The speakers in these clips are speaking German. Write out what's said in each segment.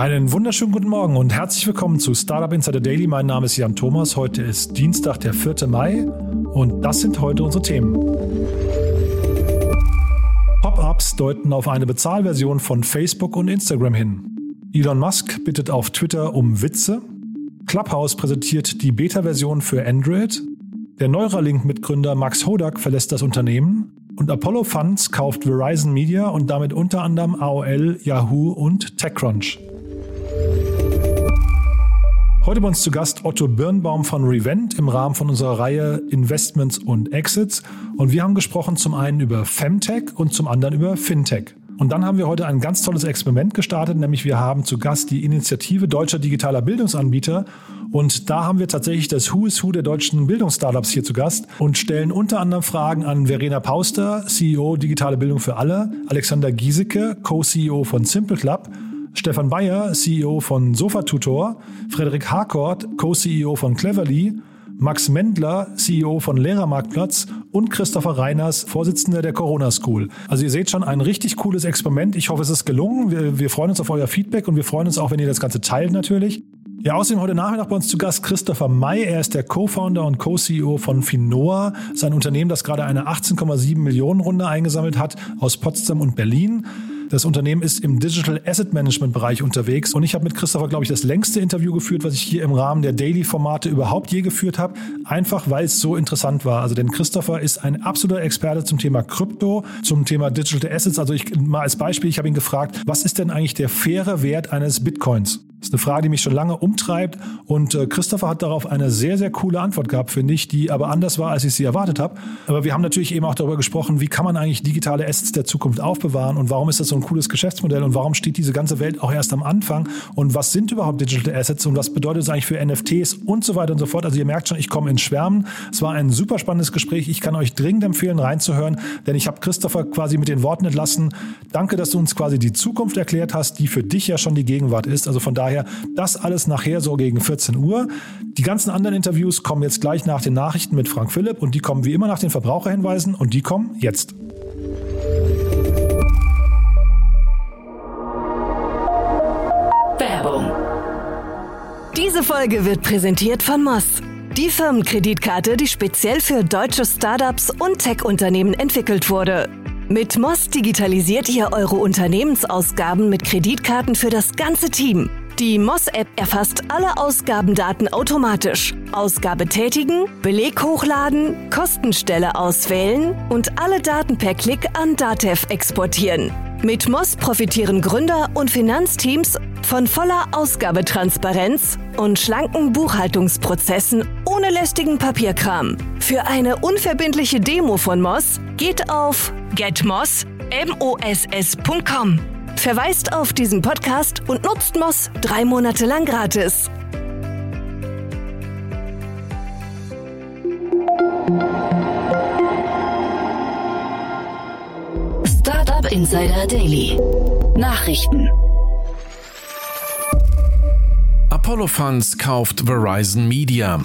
Einen wunderschönen guten Morgen und herzlich willkommen zu Startup Insider Daily. Mein Name ist Jan Thomas. Heute ist Dienstag, der 4. Mai und das sind heute unsere Themen. Pop-ups deuten auf eine Bezahlversion von Facebook und Instagram hin. Elon Musk bittet auf Twitter um Witze. Clubhouse präsentiert die Beta-Version für Android. Der Neuralink-Mitgründer Max Hodak verlässt das Unternehmen. Und Apollo Funds kauft Verizon Media und damit unter anderem AOL, Yahoo und TechCrunch. Heute bei uns zu Gast Otto Birnbaum von Revent im Rahmen von unserer Reihe Investments und Exits. Und wir haben gesprochen zum einen über Femtech und zum anderen über Fintech. Und dann haben wir heute ein ganz tolles Experiment gestartet, nämlich wir haben zu Gast die Initiative Deutscher Digitaler Bildungsanbieter. Und da haben wir tatsächlich das Who is Who der deutschen Bildungsstartups hier zu Gast und stellen unter anderem Fragen an Verena Pauster, CEO Digitale Bildung für alle, Alexander Giesecke, Co-CEO von Simple Club Stefan Bayer, CEO von SofaTutor, Frederik Harcourt, Co-CEO von Cleverly, Max Mendler, CEO von Lehrermarktplatz und Christopher Reiners, Vorsitzender der Corona School. Also ihr seht schon ein richtig cooles Experiment. Ich hoffe, es ist gelungen. Wir, wir freuen uns auf euer Feedback und wir freuen uns auch, wenn ihr das Ganze teilt natürlich. Ja, außerdem heute Nachmittag bei uns zu Gast Christopher May. Er ist der Co-Founder und Co-CEO von Finoa, sein Unternehmen, das gerade eine 18,7 Millionen Runde eingesammelt hat aus Potsdam und Berlin. Das Unternehmen ist im Digital Asset Management Bereich unterwegs und ich habe mit Christopher, glaube ich, das längste Interview geführt, was ich hier im Rahmen der Daily-Formate überhaupt je geführt habe, einfach weil es so interessant war. Also denn Christopher ist ein absoluter Experte zum Thema Krypto, zum Thema Digital Assets. Also ich mal als Beispiel, ich habe ihn gefragt, was ist denn eigentlich der faire Wert eines Bitcoins? Das ist eine Frage, die mich schon lange umtreibt. Und äh, Christopher hat darauf eine sehr, sehr coole Antwort gehabt, finde ich, die aber anders war, als ich sie erwartet habe. Aber wir haben natürlich eben auch darüber gesprochen, wie kann man eigentlich digitale Assets der Zukunft aufbewahren und warum ist das so ein cooles Geschäftsmodell und warum steht diese ganze Welt auch erst am Anfang und was sind überhaupt Digital Assets und was bedeutet es eigentlich für NFTs und so weiter und so fort. Also ihr merkt schon, ich komme ins Schwärmen. Es war ein super spannendes Gespräch. Ich kann euch dringend empfehlen, reinzuhören, denn ich habe Christopher quasi mit den Worten entlassen. Danke, dass du uns quasi die Zukunft erklärt hast, die für dich ja schon die Gegenwart ist. Also von daher daher das alles nachher so gegen 14 Uhr. Die ganzen anderen Interviews kommen jetzt gleich nach den Nachrichten mit Frank Philipp und die kommen wie immer nach den Verbraucherhinweisen und die kommen jetzt. Werbung. Diese Folge wird präsentiert von Moss. Die Firmenkreditkarte, die speziell für deutsche Startups und Tech-Unternehmen entwickelt wurde. Mit Moss digitalisiert ihr eure Unternehmensausgaben mit Kreditkarten für das ganze Team. Die Moss-App erfasst alle Ausgabendaten automatisch. Ausgabe tätigen, Beleg hochladen, Kostenstelle auswählen und alle Daten per Klick an Datev exportieren. Mit Moss profitieren Gründer und Finanzteams von voller Ausgabetransparenz und schlanken Buchhaltungsprozessen ohne lästigen Papierkram. Für eine unverbindliche Demo von Moss geht auf getmoss.com verweist auf diesen Podcast und nutzt Moss drei Monate lang gratis. Startup Insider Daily. Nachrichten. Apollo Funds kauft Verizon Media.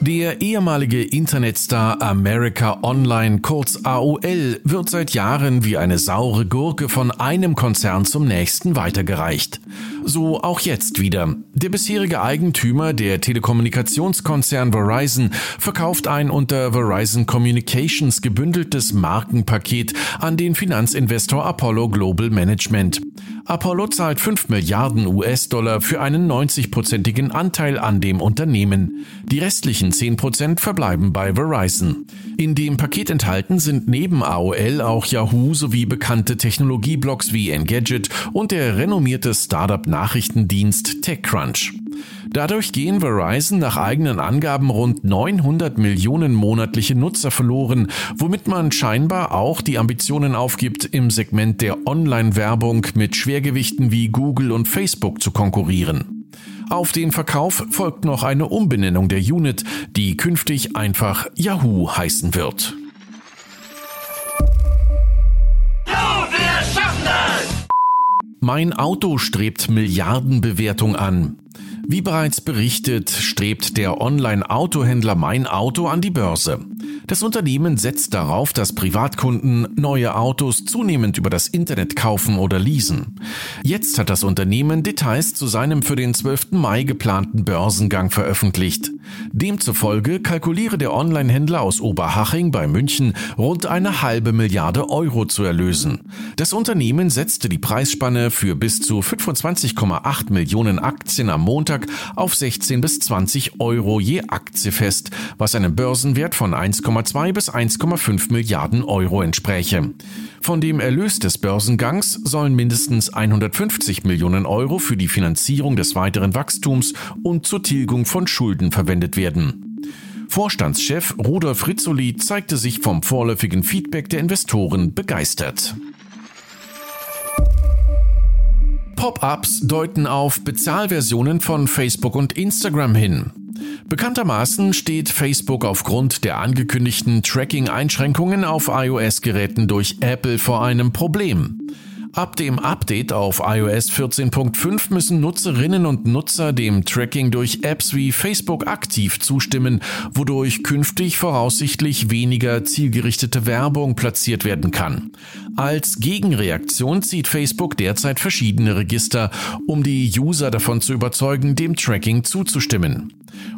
Der ehemalige Internetstar America Online, kurz AOL, wird seit Jahren wie eine saure Gurke von einem Konzern zum nächsten weitergereicht. So auch jetzt wieder. Der bisherige Eigentümer, der Telekommunikationskonzern Verizon, verkauft ein unter Verizon Communications gebündeltes Markenpaket an den Finanzinvestor Apollo Global Management. Apollo zahlt 5 Milliarden US-Dollar für einen 90-prozentigen Anteil an dem Unternehmen. Die restlichen 10 Prozent verbleiben bei Verizon. In dem Paket enthalten sind neben AOL auch Yahoo sowie bekannte Technologieblocks wie Engadget und der renommierte Startup-Nachrichtendienst TechCrunch. Dadurch gehen Verizon nach eigenen Angaben rund 900 Millionen monatliche Nutzer verloren, womit man scheinbar auch die Ambitionen aufgibt, im Segment der Online-Werbung mit Schwergewichten wie Google und Facebook zu konkurrieren. Auf den Verkauf folgt noch eine Umbenennung der Unit, die künftig einfach Yahoo heißen wird. Mein Auto strebt Milliardenbewertung an. Wie bereits berichtet, strebt der Online-Autohändler Mein Auto an die Börse. Das Unternehmen setzt darauf, dass Privatkunden neue Autos zunehmend über das Internet kaufen oder leasen. Jetzt hat das Unternehmen Details zu seinem für den 12. Mai geplanten Börsengang veröffentlicht. Demzufolge kalkuliere der Online-Händler aus Oberhaching bei München rund eine halbe Milliarde Euro zu erlösen. Das Unternehmen setzte die Preisspanne für bis zu 25,8 Millionen Aktien am Montag auf 16 bis 20 Euro je Aktie fest, was einem Börsenwert von 1,2 bis 1,5 Milliarden Euro entspräche. Von dem Erlös des Börsengangs sollen mindestens 150 Millionen Euro für die Finanzierung des weiteren Wachstums und zur Tilgung von Schulden verwendet werden. Vorstandschef Rudolf Rizzoli zeigte sich vom vorläufigen Feedback der Investoren begeistert. Pop-ups deuten auf Bezahlversionen von Facebook und Instagram hin. Bekanntermaßen steht Facebook aufgrund der angekündigten Tracking-Einschränkungen auf iOS-Geräten durch Apple vor einem Problem. Ab dem Update auf iOS 14.5 müssen Nutzerinnen und Nutzer dem Tracking durch Apps wie Facebook aktiv zustimmen, wodurch künftig voraussichtlich weniger zielgerichtete Werbung platziert werden kann. Als Gegenreaktion zieht Facebook derzeit verschiedene Register, um die User davon zu überzeugen, dem Tracking zuzustimmen.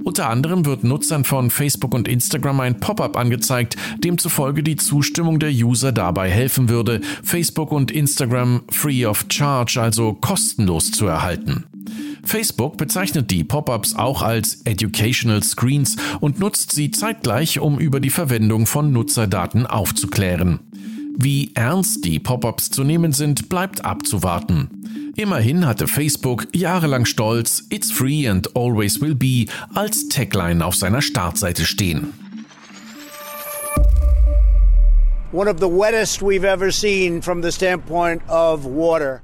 Unter anderem wird Nutzern von Facebook und Instagram ein Pop-up angezeigt, demzufolge die Zustimmung der User dabei helfen würde, Facebook und Instagram free of charge, also kostenlos zu erhalten. Facebook bezeichnet die Pop-ups auch als Educational Screens und nutzt sie zeitgleich, um über die Verwendung von Nutzerdaten aufzuklären. Wie ernst die Pop-ups zu nehmen sind, bleibt abzuwarten. Immerhin hatte Facebook jahrelang stolz It's free and always will be als Tagline auf seiner Startseite stehen. One of the wettest we've ever seen from the standpoint of water.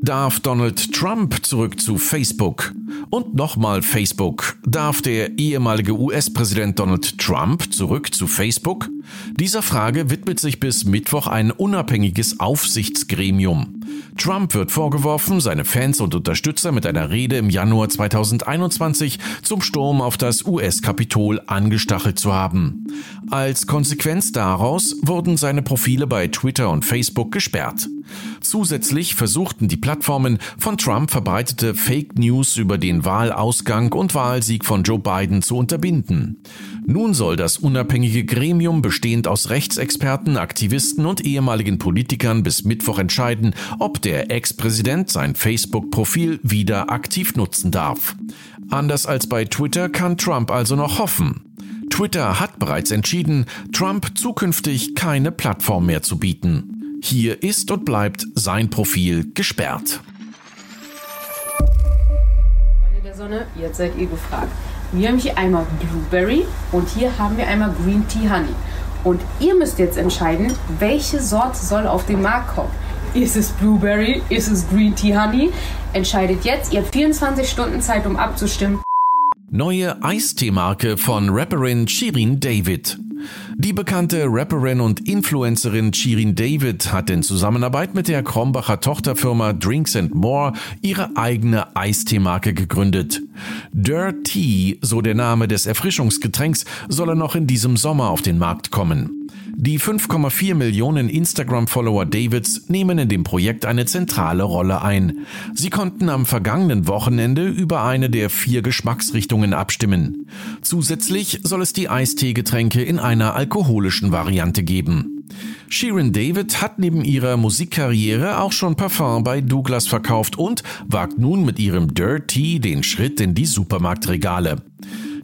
Darf Donald Trump zurück zu Facebook? Und nochmal Facebook. Darf der ehemalige US-Präsident Donald Trump zurück zu Facebook? Dieser Frage widmet sich bis Mittwoch ein unabhängiges Aufsichtsgremium. Trump wird vorgeworfen, seine Fans und Unterstützer mit einer Rede im Januar 2021 zum Sturm auf das US-Kapitol angestachelt zu haben. Als Konsequenz daraus wurden seine Profile bei Twitter und Facebook gesperrt. Zusätzlich versuchten die Plattformen von Trump verbreitete Fake News über den Wahlausgang und Wahlsieg von Joe Biden zu unterbinden. Nun soll das unabhängige Gremium bestehend aus Rechtsexperten, Aktivisten und ehemaligen Politikern bis Mittwoch entscheiden, ob der Ex-Präsident sein Facebook-Profil wieder aktiv nutzen darf. Anders als bei Twitter kann Trump also noch hoffen. Twitter hat bereits entschieden, Trump zukünftig keine Plattform mehr zu bieten. Hier ist und bleibt sein Profil gesperrt. Freunde der Sonne, jetzt seid ihr gefragt. Wir haben hier einmal Blueberry und hier haben wir einmal Green Tea Honey. Und ihr müsst jetzt entscheiden, welche Sorte soll auf den Markt kommen. Ist es Blueberry? Ist es Green Tea Honey? Entscheidet jetzt. Ihr habt 24 Stunden Zeit, um abzustimmen. Neue Eisteemarke von Rapperin Shirin David. Die bekannte Rapperin und Influencerin Shirin David hat in Zusammenarbeit mit der Krombacher Tochterfirma Drinks and More ihre eigene Eisteemarke gegründet. Dirt Tea, so der Name des Erfrischungsgetränks, soll er noch in diesem Sommer auf den Markt kommen. Die 5,4 Millionen Instagram-Follower Davids nehmen in dem Projekt eine zentrale Rolle ein. Sie konnten am vergangenen Wochenende über eine der vier Geschmacksrichtungen abstimmen. Zusätzlich soll es die Eisteegetränke in einer alkoholischen Variante geben. Sharon David hat neben ihrer Musikkarriere auch schon Parfum bei Douglas verkauft und wagt nun mit ihrem Dirty den Schritt in die Supermarktregale.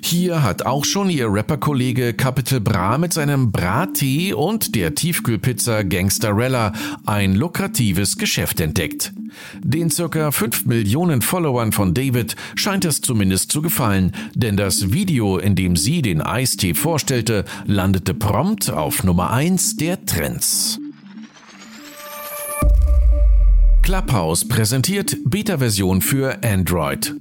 Hier hat auch schon ihr Rapperkollege Capital Bra mit seinem Bra-Tee und der Tiefkühlpizza Gangsterella ein lukratives Geschäft entdeckt. Den circa 5 Millionen Followern von David scheint es zumindest zu gefallen, denn das Video, in dem sie den Eistee vorstellte, landete prompt auf Nummer 1 der Trends. Clubhouse präsentiert Beta-Version für Android.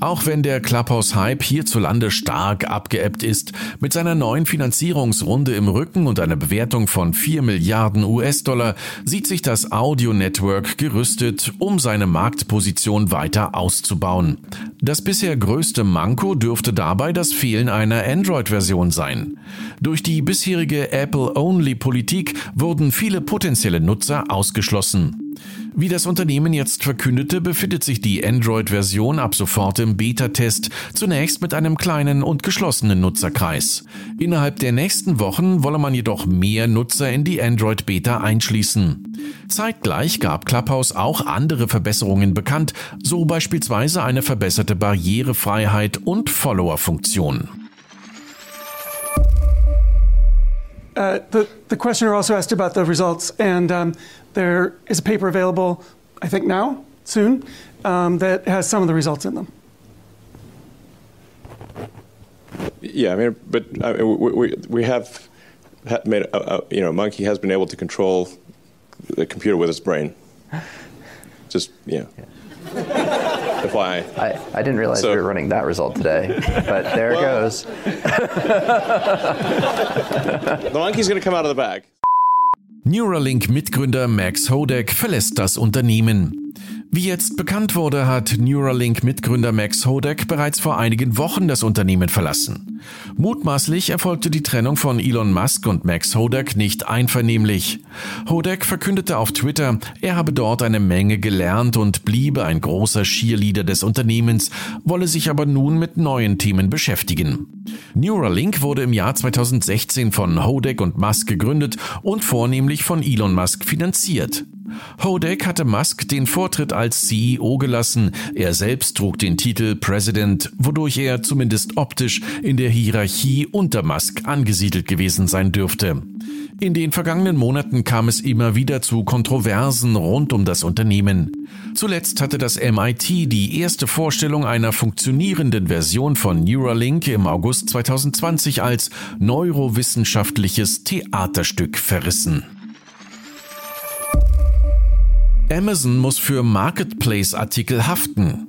Auch wenn der Clubhouse-Hype hierzulande stark abgeebbt ist, mit seiner neuen Finanzierungsrunde im Rücken und einer Bewertung von 4 Milliarden US-Dollar sieht sich das Audio-Network gerüstet, um seine Marktposition weiter auszubauen. Das bisher größte Manko dürfte dabei das Fehlen einer Android-Version sein. Durch die bisherige Apple-Only-Politik wurden viele potenzielle Nutzer ausgeschlossen. Wie das Unternehmen jetzt verkündete, befindet sich die Android-Version ab sofort im Beta-Test, zunächst mit einem kleinen und geschlossenen Nutzerkreis. Innerhalb der nächsten Wochen wolle man jedoch mehr Nutzer in die Android-Beta einschließen. Zeitgleich gab Clubhouse auch andere Verbesserungen bekannt, so beispielsweise eine verbesserte Barrierefreiheit und Follower-Funktion. Uh, the, the questioner also asked about the results, and um, there is a paper available, I think now, soon, um, that has some of the results in them. Yeah, I mean, but I mean, we, we, we have made, a, a, you know, Monkey has been able to control the computer with its brain. Just, yeah. yeah. FYI. I, I didn't realize so, we were running that result today, but there well, it goes. the monkey's going to come out of the bag. Neuralink-Mitgründer Max Hodek verlässt das Unternehmen. Wie jetzt bekannt wurde, hat Neuralink-Mitgründer Max Hodek bereits vor einigen Wochen das Unternehmen verlassen. Mutmaßlich erfolgte die Trennung von Elon Musk und Max Hodek nicht einvernehmlich. Hodek verkündete auf Twitter, er habe dort eine Menge gelernt und bliebe ein großer Cheerleader des Unternehmens, wolle sich aber nun mit neuen Themen beschäftigen. Neuralink wurde im Jahr 2016 von Hodek und Musk gegründet und vornehmlich von Elon Musk finanziert. Hodek hatte Musk den Vortritt als CEO gelassen. Er selbst trug den Titel President, wodurch er zumindest optisch in der Hierarchie unter Musk angesiedelt gewesen sein dürfte. In den vergangenen Monaten kam es immer wieder zu Kontroversen rund um das Unternehmen. Zuletzt hatte das MIT die erste Vorstellung einer funktionierenden Version von Neuralink im August 2020 als neurowissenschaftliches Theaterstück verrissen. Amazon muss für Marketplace-Artikel haften.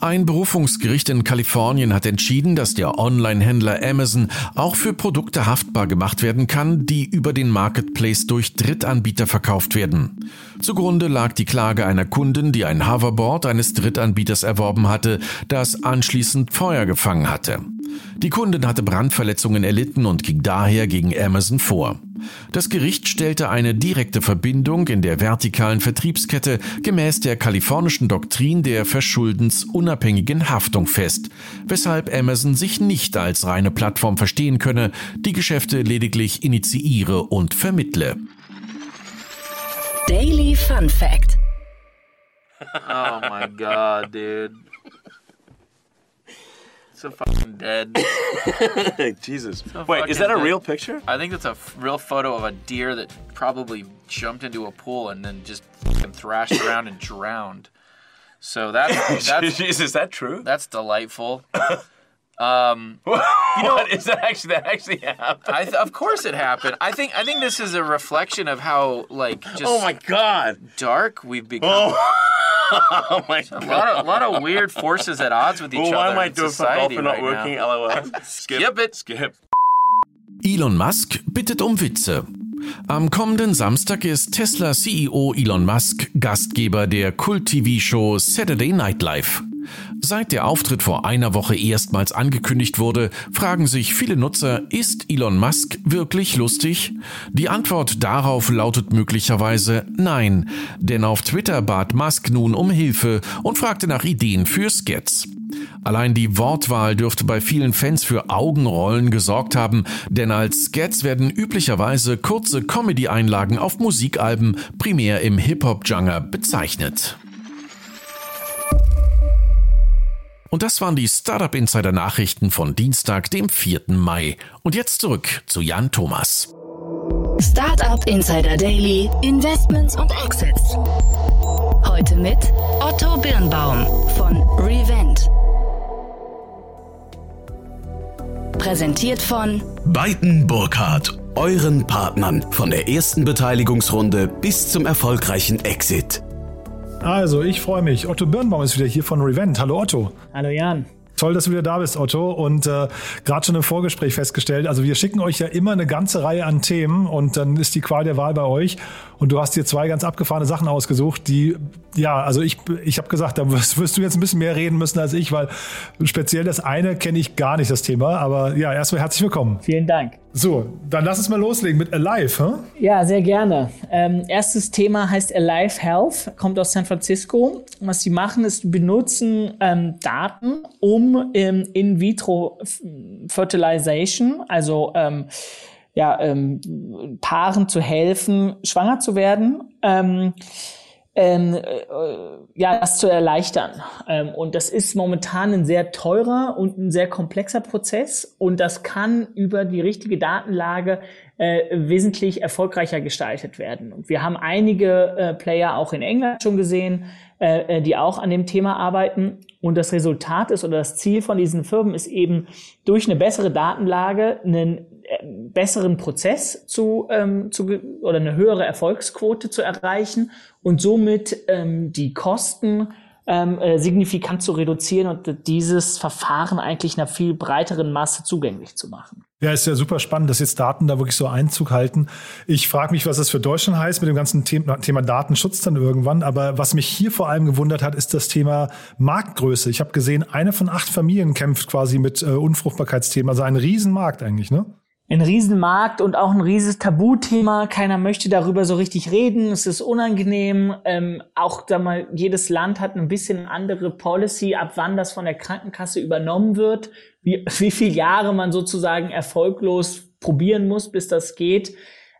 Ein Berufungsgericht in Kalifornien hat entschieden, dass der Online-Händler Amazon auch für Produkte haftbar gemacht werden kann, die über den Marketplace durch Drittanbieter verkauft werden. Zugrunde lag die Klage einer Kundin, die ein Hoverboard eines Drittanbieters erworben hatte, das anschließend Feuer gefangen hatte. Die Kundin hatte Brandverletzungen erlitten und ging daher gegen Amazon vor. Das Gericht stellte eine direkte Verbindung in der vertikalen Vertriebskette gemäß der kalifornischen Doktrin der verschuldensunabhängigen Haftung fest, weshalb Amazon sich nicht als reine Plattform verstehen könne, die Geschäfte lediglich initiiere und vermittle. Daily Fun Fact. Oh my god, dude. So fucking dead. Jesus. So Wait, is that a dead. real picture? I think that's a f- real photo of a deer that probably jumped into a pool and then just fucking thrashed around and drowned. So that's that's Jesus, is that true? that's delightful. Um, you know what? Is that actually that actually happened? I th- of course it happened. I think I think this is a reflection of how like just oh my god! dark we've become. Oh. oh my A lot of a lot of weird forces at odds with each Well, other why am I doing fuck society off and not right working? now. LOL. Skip. Skip it. Skip. Elon Musk bittet um Witze. Am kommenden Samstag ist Tesla CEO Elon Musk Gastgeber der Kult-TV-Show Saturday Night Live. Seit der Auftritt vor einer Woche erstmals angekündigt wurde, fragen sich viele Nutzer, ist Elon Musk wirklich lustig? Die Antwort darauf lautet möglicherweise nein, denn auf Twitter bat Musk nun um Hilfe und fragte nach Ideen für Skets. Allein die Wortwahl dürfte bei vielen Fans für Augenrollen gesorgt haben, denn als Skets werden üblicherweise kurze Comedy-Einlagen auf Musikalben, primär im Hip-Hop-Genre, bezeichnet. Und das waren die Startup Insider Nachrichten von Dienstag, dem 4. Mai. Und jetzt zurück zu Jan Thomas. Startup Insider Daily, Investments und Exits. Heute mit Otto Birnbaum von Revent. Präsentiert von Beiten Burkhardt, euren Partnern von der ersten Beteiligungsrunde bis zum erfolgreichen Exit. Also, ich freue mich. Otto Birnbaum ist wieder hier von Revent. Hallo Otto. Hallo Jan. Toll, dass du wieder da bist, Otto. Und äh, gerade schon im Vorgespräch festgestellt, also wir schicken euch ja immer eine ganze Reihe an Themen und dann ist die Qual der Wahl bei euch. Und du hast dir zwei ganz abgefahrene Sachen ausgesucht, die, ja, also ich, ich habe gesagt, da wirst, wirst, du jetzt ein bisschen mehr reden müssen als ich, weil speziell das eine kenne ich gar nicht, das Thema. Aber ja, erstmal herzlich willkommen. Vielen Dank. So, dann lass uns mal loslegen mit Alive. Huh? Ja, sehr gerne. Ähm, erstes Thema heißt Alive Health, kommt aus San Francisco. Was sie machen, ist benutzen ähm, Daten, um ähm, in vitro Fertilization, also ähm, ja, ähm, Paaren zu helfen, schwanger zu werden. Ähm, ähm, äh, ja, das zu erleichtern. Ähm, und das ist momentan ein sehr teurer und ein sehr komplexer Prozess und das kann über die richtige Datenlage äh, wesentlich erfolgreicher gestaltet werden. Und wir haben einige äh, Player auch in England schon gesehen, äh, äh die auch an dem Thema arbeiten. Und das Resultat ist oder das Ziel von diesen Firmen ist eben durch eine bessere Datenlage einen äh, besseren Prozess zu, ähm, zu oder eine höhere Erfolgsquote zu erreichen und somit ähm, die Kosten ähm, äh, signifikant zu reduzieren und dieses Verfahren eigentlich einer viel breiteren Masse zugänglich zu machen. Ja, ist ja super spannend, dass jetzt Daten da wirklich so Einzug halten. Ich frage mich, was das für Deutschland heißt mit dem ganzen Thema, Thema Datenschutz dann irgendwann. Aber was mich hier vor allem gewundert hat, ist das Thema Marktgröße. Ich habe gesehen, eine von acht Familien kämpft quasi mit äh, Unfruchtbarkeitsthemen. Also ein Riesenmarkt eigentlich, ne? Ein Riesenmarkt und auch ein rieses Tabuthema. Keiner möchte darüber so richtig reden. Es ist unangenehm. Ähm, auch da mal, jedes Land hat ein bisschen andere Policy, ab wann das von der Krankenkasse übernommen wird, wie, wie viele Jahre man sozusagen erfolglos probieren muss, bis das geht.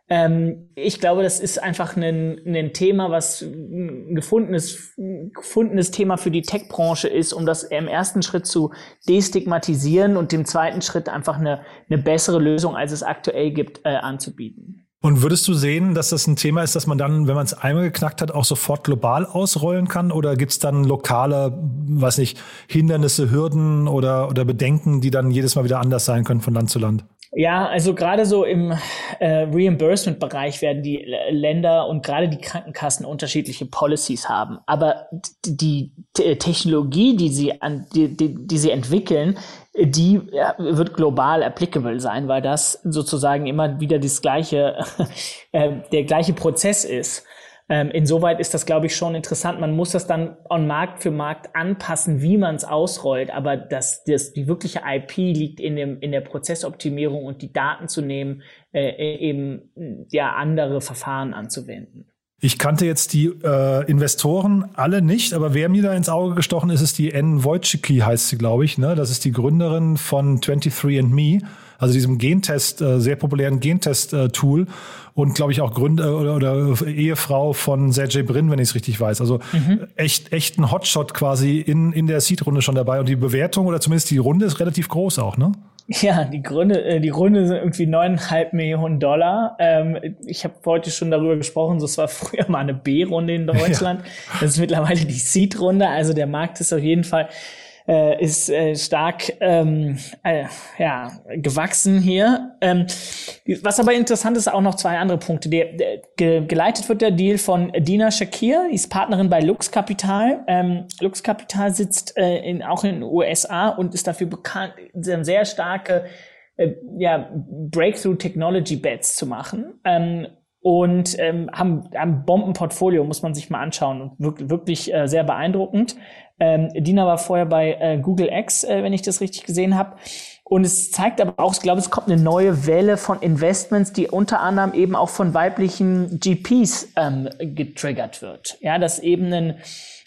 Ähm, ich glaube, das ist einfach ein, ein Thema, was ein gefundenes, gefundenes Thema für die Tech-Branche ist, um das im ersten Schritt zu destigmatisieren und im zweiten Schritt einfach eine, eine bessere Lösung, als es aktuell gibt, äh, anzubieten. Und würdest du sehen, dass das ein Thema ist, dass man dann, wenn man es einmal geknackt hat, auch sofort global ausrollen kann? Oder gibt es dann lokale, weiß nicht, Hindernisse, Hürden oder, oder Bedenken, die dann jedes Mal wieder anders sein können von Land zu Land? Ja, also gerade so im äh, Reimbursement-Bereich werden die Länder und gerade die Krankenkassen unterschiedliche Policies haben. Aber die Technologie, die sie an, die, die, die sie entwickeln, die wird global applicable sein, weil das sozusagen immer wieder das gleiche, äh, der gleiche Prozess ist. Ähm, insoweit ist das, glaube ich, schon interessant. Man muss das dann on Markt für Markt anpassen, wie man es ausrollt. Aber das, das, die wirkliche IP liegt in, dem, in der Prozessoptimierung und die Daten zu nehmen, äh, äh, eben ja andere Verfahren anzuwenden. Ich kannte jetzt die äh, Investoren alle nicht, aber wer mir da ins Auge gestochen ist, ist die N. Wojcicki, heißt sie, glaube ich. Ne? Das ist die Gründerin von 23andMe also diesem Gentest, äh, sehr populären Gentest-Tool und glaube ich auch Gründer oder, oder, Ehefrau von Sergey Brin, wenn ich es richtig weiß. Also mhm. echt, echt ein Hotshot quasi in, in der Seed-Runde schon dabei. Und die Bewertung oder zumindest die Runde ist relativ groß auch, ne? Ja, die Gründe, äh, die Runde sind irgendwie neuneinhalb Millionen Dollar. Ähm, ich habe heute schon darüber gesprochen, so es war früher mal eine B-Runde in Deutschland. Ja. Das ist mittlerweile die Seed-Runde. Also der Markt ist auf jeden Fall äh, ist äh, stark ähm, äh, ja, gewachsen hier. Ähm, was aber interessant ist, auch noch zwei andere Punkte. Der, der, ge, geleitet wird der Deal von Dina Shakir, die ist Partnerin bei Lux Capital. Ähm, Lux Capital sitzt äh, in, auch in den USA und ist dafür bekannt, sehr starke äh, ja, Breakthrough Technology Bets zu machen. Ähm, und ähm, haben ein Bombenportfolio, muss man sich mal anschauen und wirklich, wirklich äh, sehr beeindruckend. Ähm, Dina war vorher bei äh, Google X, äh, wenn ich das richtig gesehen habe. Und es zeigt aber auch, ich glaube, es kommt eine neue Welle von Investments, die unter anderem eben auch von weiblichen GPs ähm, getriggert wird. Ja, dass eben ein,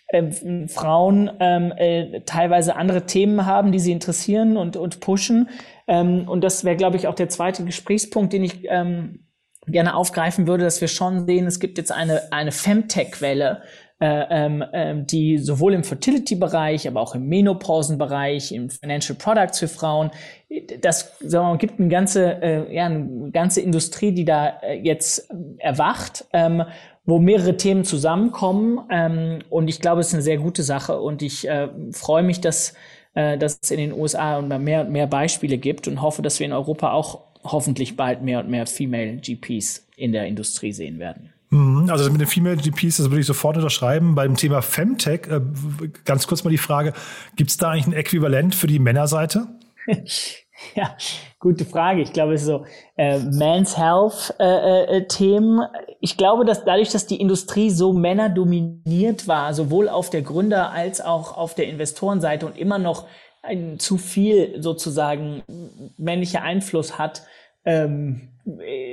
äh, Frauen ähm, äh, teilweise andere Themen haben, die sie interessieren und, und pushen. Ähm, und das wäre, glaube ich, auch der zweite Gesprächspunkt, den ich ähm, gerne aufgreifen würde, dass wir schon sehen, es gibt jetzt eine, eine Femtech-Welle, ähm, ähm, die sowohl im Fertility-Bereich, aber auch im Menopausen-Bereich, im Financial Products für Frauen, das sagen wir mal, gibt eine ganze, äh, ja, eine ganze Industrie, die da äh, jetzt erwacht, ähm, wo mehrere Themen zusammenkommen. Ähm, und ich glaube, es ist eine sehr gute Sache. Und ich äh, freue mich, dass, äh, dass es in den USA mehr und mehr Beispiele gibt und hoffe, dass wir in Europa auch hoffentlich bald mehr und mehr Female GPs in der Industrie sehen werden. Mhm, also mit den Female GPs, das würde ich sofort unterschreiben. Beim Thema Femtech, äh, ganz kurz mal die Frage, gibt es da eigentlich ein Äquivalent für die Männerseite? Ja, gute Frage. Ich glaube, es ist so äh, Men's Health äh, äh, Themen. Ich glaube, dass dadurch, dass die Industrie so männerdominiert war, sowohl auf der Gründer- als auch auf der Investorenseite und immer noch ein zu viel sozusagen männlicher Einfluss hat, ähm,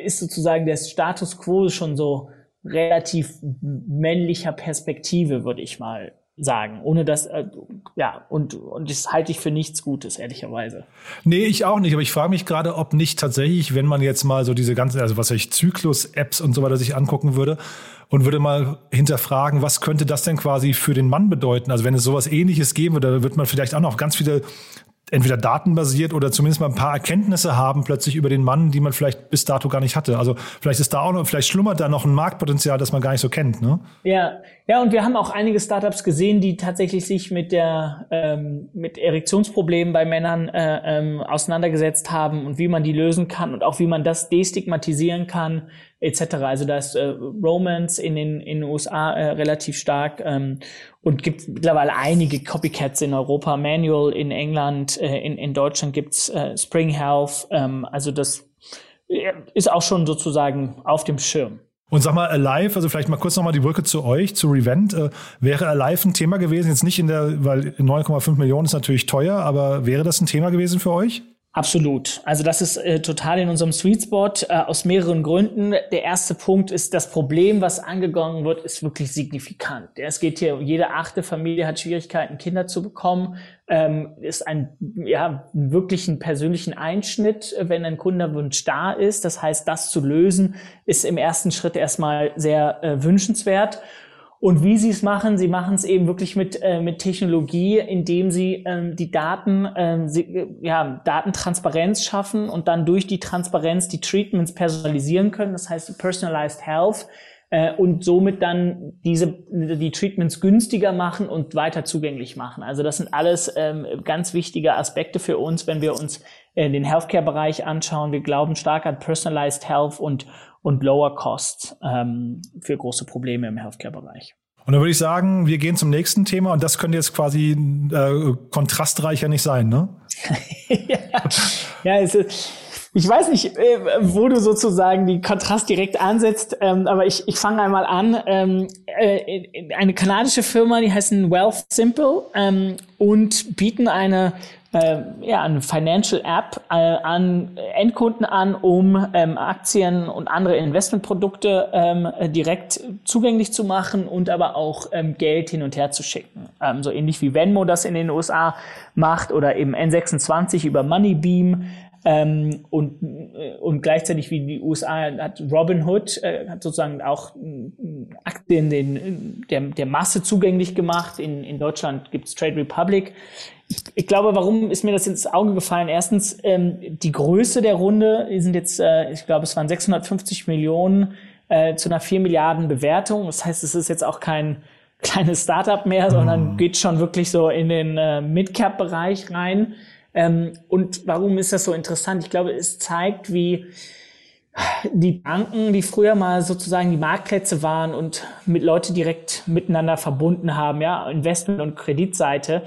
ist sozusagen der Status quo schon so relativ männlicher Perspektive, würde ich mal sagen, ohne dass, äh, ja, und, und das halte ich für nichts Gutes, ehrlicherweise. Nee, ich auch nicht, aber ich frage mich gerade, ob nicht tatsächlich, wenn man jetzt mal so diese ganzen, also was ich, Zyklus-Apps und so weiter sich angucken würde und würde mal hinterfragen, was könnte das denn quasi für den Mann bedeuten? Also wenn es sowas ähnliches geben würde, wird man vielleicht auch noch ganz viele entweder datenbasiert oder zumindest mal ein paar Erkenntnisse haben plötzlich über den Mann, die man vielleicht bis dato gar nicht hatte. Also vielleicht ist da auch noch, vielleicht schlummert da noch ein Marktpotenzial, das man gar nicht so kennt, ne? Ja, ja, und wir haben auch einige Startups gesehen, die tatsächlich sich mit der ähm, mit Erektionsproblemen bei Männern äh, ähm, auseinandergesetzt haben und wie man die lösen kann und auch wie man das destigmatisieren kann etc. Also da ist äh, Romance in den, in den USA äh, relativ stark ähm, und gibt mittlerweile einige Copycats in Europa. Manual in England, äh, in, in Deutschland gibt's äh, Spring Health. Ähm, also das äh, ist auch schon sozusagen auf dem Schirm. Und sag mal, Alive, also vielleicht mal kurz nochmal die Brücke zu euch, zu Revent. Äh, wäre Alive ein Thema gewesen? Jetzt nicht in der, weil 9,5 Millionen ist natürlich teuer, aber wäre das ein Thema gewesen für euch? Absolut. Also das ist äh, total in unserem Sweet Spot äh, aus mehreren Gründen. Der erste Punkt ist, das Problem, was angegangen wird, ist wirklich signifikant. Es geht hier, jede achte Familie hat Schwierigkeiten, Kinder zu bekommen. Ähm, ist ein, ja, wirklich ein persönlichen Einschnitt, wenn ein Kundenwunsch da ist. Das heißt, das zu lösen, ist im ersten Schritt erstmal sehr äh, wünschenswert. Und wie sie es machen, sie machen es eben wirklich mit, äh, mit Technologie, indem sie ähm, die Daten, ähm, sie, ja, Datentransparenz schaffen und dann durch die Transparenz die Treatments personalisieren können. Das heißt Personalized Health äh, und somit dann diese die Treatments günstiger machen und weiter zugänglich machen. Also das sind alles ähm, ganz wichtige Aspekte für uns, wenn wir uns äh, den Healthcare-Bereich anschauen. Wir glauben stark an Personalized Health und und Lower Costs ähm, für große Probleme im Healthcare-Bereich. Und dann würde ich sagen, wir gehen zum nächsten Thema und das könnte jetzt quasi äh, kontrastreicher nicht sein, ne? ja, ja es ist, ich weiß nicht, äh, wo du sozusagen die Kontrast direkt ansetzt, ähm, aber ich, ich fange einmal an. Ähm, äh, eine kanadische Firma, die heißen Wealth Simple ähm, und bieten eine ja, eine Financial App äh, an Endkunden an, um Aktien und andere Investmentprodukte direkt zugänglich zu machen und aber auch Geld hin und her zu schicken. So ähnlich wie Venmo das in den USA macht oder eben N26 über Moneybeam. Ähm, und, äh, und gleichzeitig wie die USA hat Robinhood äh, hat sozusagen auch äh, Aktien den, der, der Masse zugänglich gemacht. In, in Deutschland gibt's Trade Republic. Ich, ich glaube, warum ist mir das ins Auge gefallen? Erstens, ähm, die Größe der Runde, die sind jetzt, äh, ich glaube, es waren 650 Millionen äh, zu einer 4 Milliarden Bewertung. Das heißt, es ist jetzt auch kein kleines Startup mehr, sondern mhm. geht schon wirklich so in den äh, Midcap-Bereich rein. Ähm, und warum ist das so interessant? Ich glaube, es zeigt, wie die Banken, die früher mal sozusagen die Marktplätze waren und mit Leute direkt miteinander verbunden haben, ja, Investment- und Kreditseite,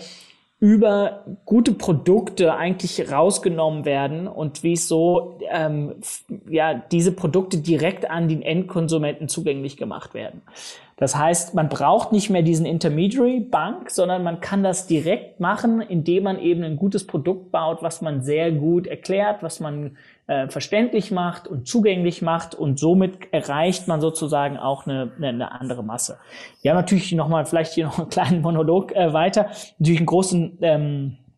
über gute Produkte eigentlich rausgenommen werden und wie es so ähm, ja diese Produkte direkt an den Endkonsumenten zugänglich gemacht werden. Das heißt, man braucht nicht mehr diesen Intermediary Bank, sondern man kann das direkt machen, indem man eben ein gutes Produkt baut, was man sehr gut erklärt, was man äh, verständlich macht und zugänglich macht und somit erreicht man sozusagen auch eine, eine, andere Masse. Haben natürlich nochmal, vielleicht hier noch einen kleinen Monolog äh, weiter, natürlich einen großen ähm, äh,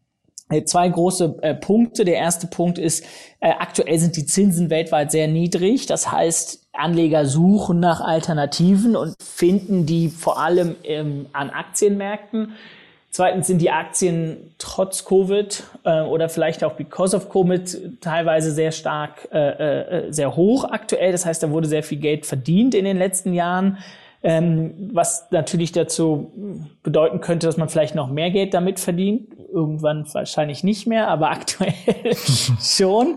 zwei große äh, Punkte. Der erste Punkt ist, äh, aktuell sind die Zinsen weltweit sehr niedrig. Das heißt, Anleger suchen nach Alternativen und finden die vor allem ähm, an Aktienmärkten. Zweitens sind die Aktien trotz Covid äh, oder vielleicht auch because of Covid teilweise sehr stark, äh, äh, sehr hoch aktuell. Das heißt, da wurde sehr viel Geld verdient in den letzten Jahren, ähm, was natürlich dazu bedeuten könnte, dass man vielleicht noch mehr Geld damit verdient. Irgendwann wahrscheinlich nicht mehr, aber aktuell schon.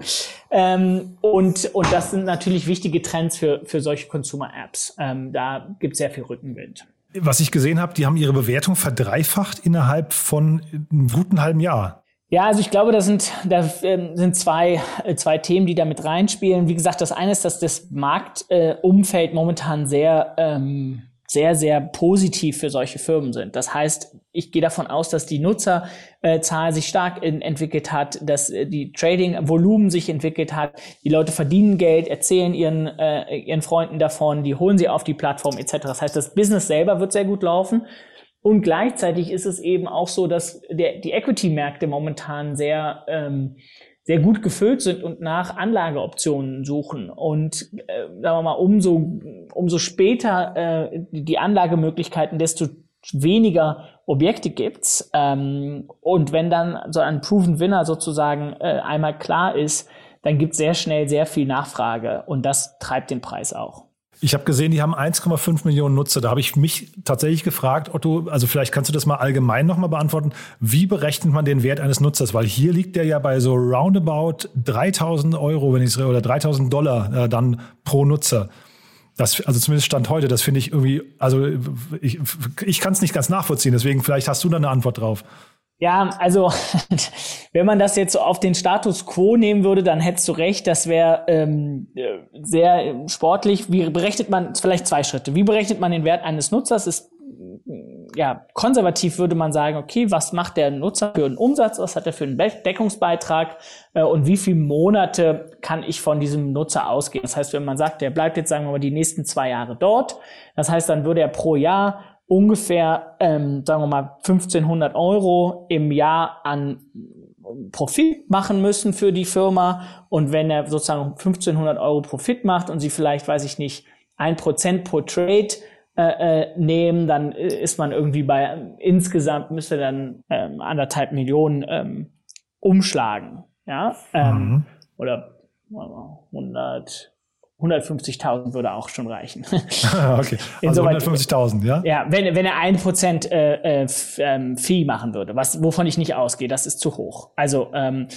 Ähm, und, und das sind natürlich wichtige Trends für, für solche Consumer-Apps. Ähm, da gibt es sehr viel Rückenwind. Was ich gesehen habe, die haben ihre Bewertung verdreifacht innerhalb von einem guten halben Jahr. Ja, also ich glaube, das sind, das ähm, sind zwei, äh, zwei Themen, die da mit reinspielen. Wie gesagt, das eine ist, dass das Marktumfeld momentan sehr ähm, sehr, sehr positiv für solche Firmen sind. Das heißt, ich gehe davon aus, dass die Nutzerzahl sich stark entwickelt hat, dass äh, die Trading-Volumen sich entwickelt hat, die Leute verdienen Geld, erzählen ihren, äh, ihren Freunden davon, die holen sie auf die Plattform etc. Das heißt, das Business selber wird sehr gut laufen. Und gleichzeitig ist es eben auch so, dass der, die Equity-Märkte momentan sehr ähm, sehr gut gefüllt sind und nach Anlageoptionen suchen. Und äh, sagen wir mal, umso, umso später äh, die Anlagemöglichkeiten, desto weniger Objekte gibt's. Ähm, und wenn dann so ein Proven Winner sozusagen äh, einmal klar ist, dann gibt's sehr schnell sehr viel Nachfrage und das treibt den Preis auch. Ich habe gesehen, die haben 1,5 Millionen Nutzer. Da habe ich mich tatsächlich gefragt, Otto, also vielleicht kannst du das mal allgemein nochmal beantworten. Wie berechnet man den Wert eines Nutzers? Weil hier liegt der ja bei so roundabout 3000 Euro, wenn ich es oder 3000 Dollar äh, dann pro Nutzer. Das, also zumindest Stand heute, das finde ich irgendwie, also ich, ich kann es nicht ganz nachvollziehen, deswegen vielleicht hast du da eine Antwort drauf. Ja, also wenn man das jetzt so auf den Status quo nehmen würde, dann hättest du recht, das wäre ähm, sehr sportlich. Wie berechnet man, vielleicht zwei Schritte. Wie berechnet man den Wert eines Nutzers? Ist ja konservativ würde man sagen, okay, was macht der Nutzer für einen Umsatz, was hat er für einen Deckungsbeitrag äh, und wie viele Monate kann ich von diesem Nutzer ausgehen? Das heißt, wenn man sagt, der bleibt jetzt, sagen wir mal, die nächsten zwei Jahre dort, das heißt, dann würde er pro Jahr ungefähr, ähm, sagen wir mal, 1500 Euro im Jahr an Profit machen müssen für die Firma. Und wenn er sozusagen 1500 Euro Profit macht und sie vielleicht, weiß ich nicht, ein Prozent pro Trade äh, äh, nehmen, dann ist man irgendwie bei insgesamt müsste dann ähm, anderthalb Millionen ähm, umschlagen. Ja, ähm, mhm. oder 100 150.000 würde auch schon reichen. okay, also 150.000, ja? Ja, wenn, wenn er ein Prozent äh, äh, ähm, Fee machen würde, was, wovon ich nicht ausgehe, das ist zu hoch. Also ähm,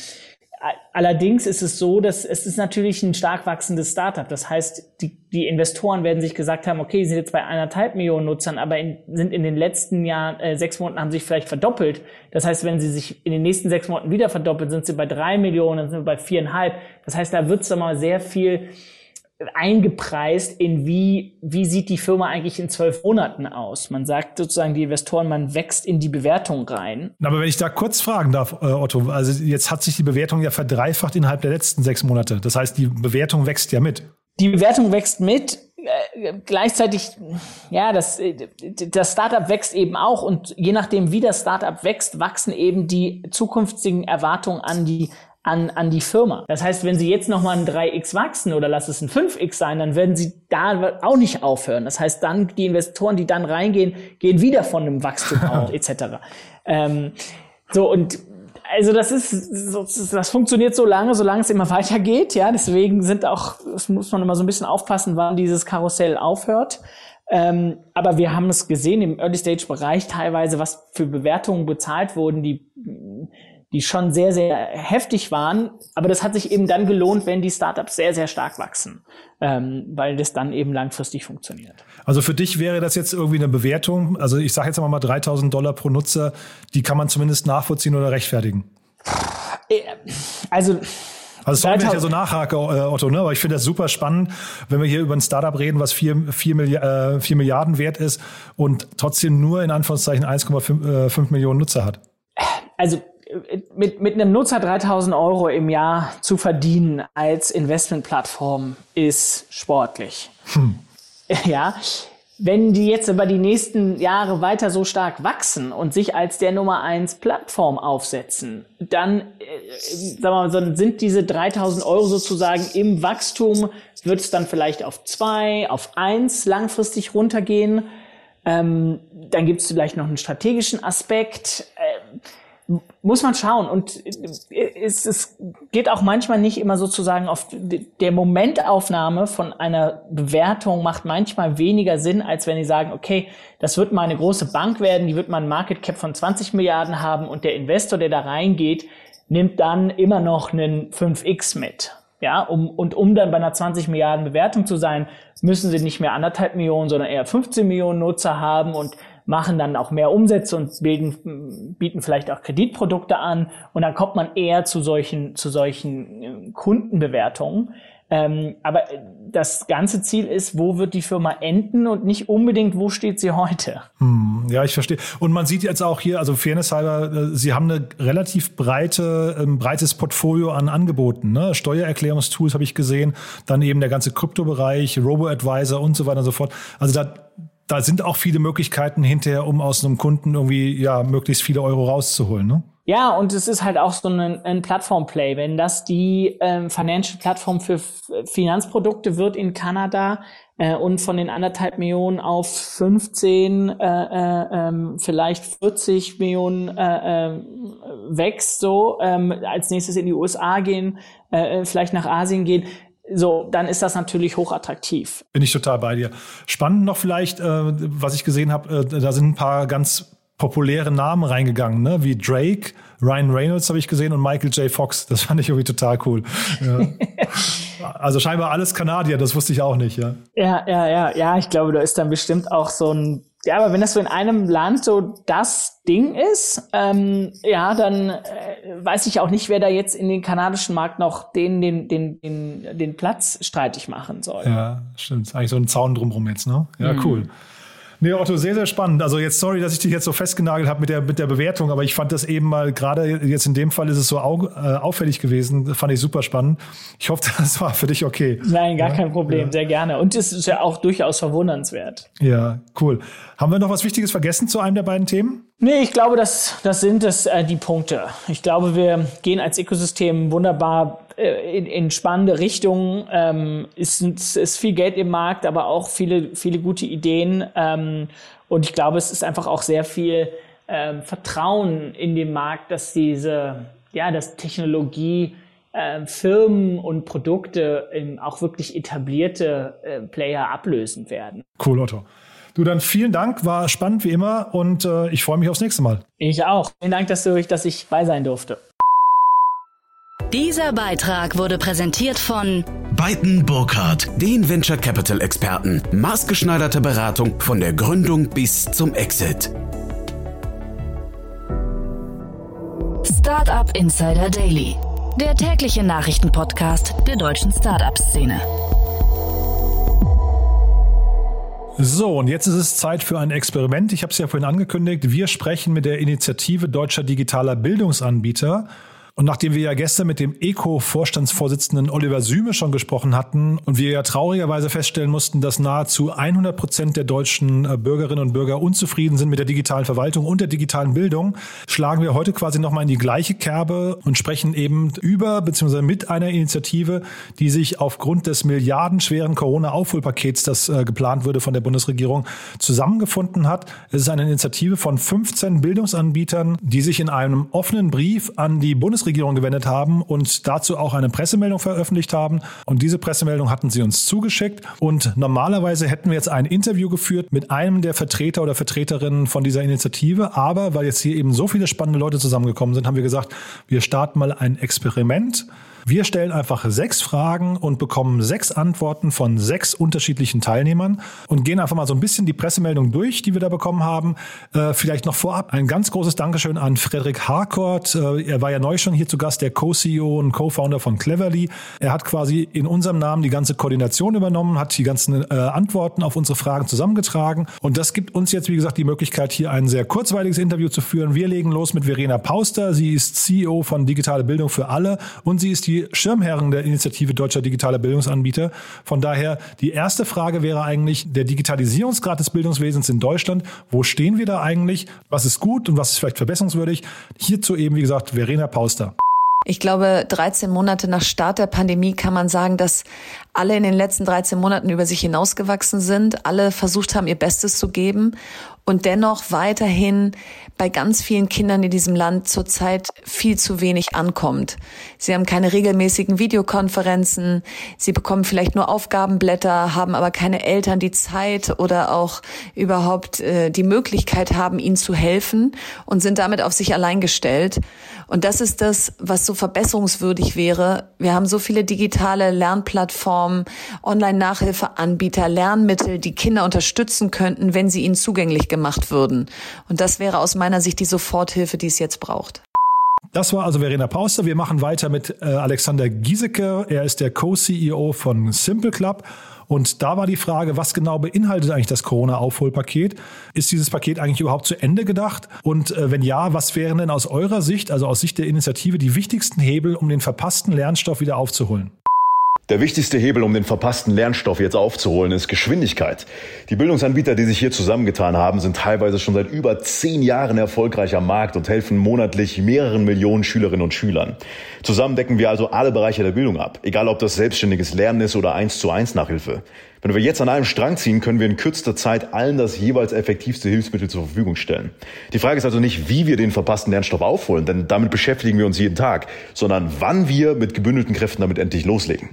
allerdings ist es so, dass es ist natürlich ein stark wachsendes Startup. Das heißt, die, die Investoren werden sich gesagt haben, okay, sie sind jetzt bei eineinhalb Millionen Nutzern, aber in, sind in den letzten Jahren, äh, sechs Monaten haben sich vielleicht verdoppelt. Das heißt, wenn sie sich in den nächsten sechs Monaten wieder verdoppeln, sind sie bei drei Millionen, dann sind wir bei viereinhalb. Das heißt, da wird es mal sehr viel eingepreist in wie, wie sieht die Firma eigentlich in zwölf Monaten aus. Man sagt sozusagen die Investoren, man wächst in die Bewertung rein. Aber wenn ich da kurz fragen darf, äh, Otto, also jetzt hat sich die Bewertung ja verdreifacht innerhalb der letzten sechs Monate. Das heißt, die Bewertung wächst ja mit. Die Bewertung wächst mit. Äh, gleichzeitig, ja, das, das Startup wächst eben auch und je nachdem, wie das Startup wächst, wachsen eben die zukünftigen Erwartungen an die an, an die Firma. Das heißt, wenn sie jetzt nochmal ein 3x wachsen oder lass es ein 5x sein, dann werden sie da auch nicht aufhören. Das heißt, dann die Investoren, die dann reingehen, gehen wieder von einem Wachstum aus, etc. Ähm, so und also das ist, das funktioniert so lange, solange es immer weitergeht. Ja, deswegen sind auch, das muss man immer so ein bisschen aufpassen, wann dieses Karussell aufhört. Ähm, aber wir haben es gesehen im Early Stage Bereich teilweise, was für Bewertungen bezahlt wurden, die die schon sehr, sehr heftig waren. Aber das hat sich eben dann gelohnt, wenn die Startups sehr, sehr stark wachsen, ähm, weil das dann eben langfristig funktioniert. Also für dich wäre das jetzt irgendwie eine Bewertung, also ich sage jetzt mal 3000 Dollar pro Nutzer, die kann man zumindest nachvollziehen oder rechtfertigen. Äh, also also sorry, wenn ich ja so nachhake, äh, Otto, ne? aber ich finde das super spannend, wenn wir hier über ein Startup reden, was vier, vier, Milliard, äh, vier Milliarden wert ist und trotzdem nur in Anführungszeichen 1,5 äh, Millionen Nutzer hat. Also mit, mit einem Nutzer 3000 Euro im Jahr zu verdienen als Investmentplattform ist sportlich. Hm. Ja. Wenn die jetzt aber die nächsten Jahre weiter so stark wachsen und sich als der Nummer eins Plattform aufsetzen, dann, äh, mal, sind diese 3000 Euro sozusagen im Wachstum, wird es dann vielleicht auf zwei, auf eins langfristig runtergehen. Ähm, dann gibt es vielleicht noch einen strategischen Aspekt. Äh, muss man schauen. Und es, es geht auch manchmal nicht immer sozusagen auf der Momentaufnahme von einer Bewertung macht manchmal weniger Sinn, als wenn die sagen, okay, das wird mal eine große Bank werden, die wird mal ein Market Cap von 20 Milliarden haben und der Investor, der da reingeht, nimmt dann immer noch einen 5x mit. Ja, um, und um dann bei einer 20 Milliarden Bewertung zu sein, müssen sie nicht mehr anderthalb Millionen, sondern eher 15 Millionen Nutzer haben und machen dann auch mehr Umsätze und bilden, bieten vielleicht auch Kreditprodukte an. Und dann kommt man eher zu solchen, zu solchen äh, Kundenbewertungen. Ähm, aber das ganze Ziel ist, wo wird die Firma enden und nicht unbedingt, wo steht sie heute. Hm, ja, ich verstehe. Und man sieht jetzt auch hier, also Fairness halber, äh, Sie haben eine relativ breite, ein breites Portfolio an Angeboten. Ne? Steuererklärungstools habe ich gesehen, dann eben der ganze Kryptobereich, Robo-Advisor und so weiter und so fort. Also da, da sind auch viele Möglichkeiten hinterher, um aus einem Kunden irgendwie ja möglichst viele Euro rauszuholen. Ne? Ja, und es ist halt auch so ein, ein Plattform-Play. Wenn das die ähm, Financial-Plattform für Finanzprodukte wird in Kanada äh, und von den anderthalb Millionen auf 15, äh, äh, ähm, vielleicht 40 Millionen äh, äh, wächst, so ähm, als nächstes in die USA gehen, äh, äh, vielleicht nach Asien gehen, so, dann ist das natürlich hochattraktiv. Bin ich total bei dir. Spannend noch vielleicht, äh, was ich gesehen habe, äh, da sind ein paar ganz populäre Namen reingegangen, ne? wie Drake, Ryan Reynolds habe ich gesehen und Michael J. Fox. Das fand ich irgendwie total cool. Ja. also scheinbar alles Kanadier, das wusste ich auch nicht, ja. Ja, ja, ja, ja, ich glaube, da ist dann bestimmt auch so ein, ja, aber wenn das so in einem Land so das Ding ist, ähm, ja, dann äh, weiß ich auch nicht, wer da jetzt in den kanadischen Markt noch den, den, den, den, den Platz streitig machen soll. Ja, stimmt. Ist eigentlich so ein Zaun drumherum jetzt, ne? Ja, mhm. cool. Nee, Otto, sehr, sehr spannend. Also jetzt, sorry, dass ich dich jetzt so festgenagelt habe mit der, mit der Bewertung, aber ich fand das eben mal, gerade jetzt in dem Fall ist es so au, äh, auffällig gewesen, das fand ich super spannend. Ich hoffe, das war für dich okay. Nein, gar ja? kein Problem, ja. sehr gerne. Und es ist ja auch durchaus verwundernswert. Ja, cool. Haben wir noch was Wichtiges vergessen zu einem der beiden Themen? Nee, ich glaube, das, das sind es, äh, die Punkte. Ich glaube, wir gehen als Ökosystem wunderbar äh, in, in spannende Richtungen. Ähm, es ist, ist viel Geld im Markt, aber auch viele, viele gute Ideen. Ähm, und ich glaube, es ist einfach auch sehr viel ähm, Vertrauen in den Markt, dass diese, ja, dass Technologie äh, Firmen und Produkte ähm, auch wirklich etablierte äh, Player ablösen werden. Cool, Otto. Du dann vielen Dank, war spannend wie immer und äh, ich freue mich aufs nächste Mal. Ich auch. Vielen Dank, dass, du, dass ich bei sein durfte. Dieser Beitrag wurde präsentiert von Beiten Burkhardt, den Venture Capital Experten. Maßgeschneiderte Beratung von der Gründung bis zum Exit. Startup Insider Daily, der tägliche Nachrichtenpodcast der deutschen Startup-Szene. So, und jetzt ist es Zeit für ein Experiment. Ich habe es ja vorhin angekündigt. Wir sprechen mit der Initiative Deutscher Digitaler Bildungsanbieter und nachdem wir ja gestern mit dem ECO-Vorstandsvorsitzenden Oliver Süme schon gesprochen hatten und wir ja traurigerweise feststellen mussten, dass nahezu 100 Prozent der deutschen äh, Bürgerinnen und Bürger unzufrieden sind mit der digitalen Verwaltung und der digitalen Bildung, schlagen wir heute quasi nochmal in die gleiche Kerbe und sprechen eben über bzw. mit einer Initiative, die sich aufgrund des milliardenschweren Corona-Aufholpakets, das äh, geplant wurde von der Bundesregierung, zusammengefunden hat. Es ist eine Initiative von 15 Bildungsanbietern, die sich in einem offenen Brief an die Bundesregierung Bundesregierung gewendet haben und dazu auch eine Pressemeldung veröffentlicht haben. Und diese Pressemeldung hatten sie uns zugeschickt. Und normalerweise hätten wir jetzt ein Interview geführt mit einem der Vertreter oder Vertreterinnen von dieser Initiative. Aber weil jetzt hier eben so viele spannende Leute zusammengekommen sind, haben wir gesagt, wir starten mal ein Experiment. Wir stellen einfach sechs Fragen und bekommen sechs Antworten von sechs unterschiedlichen Teilnehmern und gehen einfach mal so ein bisschen die Pressemeldung durch, die wir da bekommen haben. Äh, vielleicht noch vorab ein ganz großes Dankeschön an Frederik Harcourt. Äh, er war ja neu schon hier zu Gast, der Co-CEO und Co-Founder von Cleverly. Er hat quasi in unserem Namen die ganze Koordination übernommen, hat die ganzen äh, Antworten auf unsere Fragen zusammengetragen. Und das gibt uns jetzt, wie gesagt, die Möglichkeit, hier ein sehr kurzweiliges Interview zu führen. Wir legen los mit Verena Pauster. Sie ist CEO von Digitale Bildung für alle und sie ist Schirmherren der Initiative Deutscher Digitaler Bildungsanbieter. Von daher, die erste Frage wäre eigentlich der Digitalisierungsgrad des Bildungswesens in Deutschland. Wo stehen wir da eigentlich? Was ist gut und was ist vielleicht verbesserungswürdig? Hierzu eben, wie gesagt, Verena Pauster. Ich glaube, 13 Monate nach Start der Pandemie kann man sagen, dass alle in den letzten 13 Monaten über sich hinausgewachsen sind, alle versucht haben, ihr Bestes zu geben und dennoch weiterhin bei ganz vielen Kindern in diesem Land zurzeit viel zu wenig ankommt. Sie haben keine regelmäßigen Videokonferenzen, sie bekommen vielleicht nur Aufgabenblätter, haben aber keine Eltern, die Zeit oder auch überhaupt äh, die Möglichkeit haben, ihnen zu helfen und sind damit auf sich allein gestellt. Und das ist das, was so verbesserungswürdig wäre. Wir haben so viele digitale Lernplattformen, Online-Nachhilfeanbieter, Lernmittel, die Kinder unterstützen könnten, wenn sie ihnen zugänglich gemacht würden. Und das wäre aus meiner Sicht die Soforthilfe, die es jetzt braucht. Das war also Verena Pauster. Wir machen weiter mit äh, Alexander Giesecke. Er ist der Co-CEO von Simple Club. Und da war die Frage, was genau beinhaltet eigentlich das Corona-Aufholpaket? Ist dieses Paket eigentlich überhaupt zu Ende gedacht? Und äh, wenn ja, was wären denn aus eurer Sicht, also aus Sicht der Initiative, die wichtigsten Hebel, um den verpassten Lernstoff wieder aufzuholen? Der wichtigste Hebel, um den verpassten Lernstoff jetzt aufzuholen, ist Geschwindigkeit. Die Bildungsanbieter, die sich hier zusammengetan haben, sind teilweise schon seit über zehn Jahren erfolgreich am Markt und helfen monatlich mehreren Millionen Schülerinnen und Schülern. Zusammen decken wir also alle Bereiche der Bildung ab, egal ob das selbstständiges Lernen ist oder eins zu eins Nachhilfe. Wenn wir jetzt an einem Strang ziehen, können wir in kürzester Zeit allen das jeweils effektivste Hilfsmittel zur Verfügung stellen. Die Frage ist also nicht, wie wir den verpassten Lernstoff aufholen, denn damit beschäftigen wir uns jeden Tag, sondern wann wir mit gebündelten Kräften damit endlich loslegen.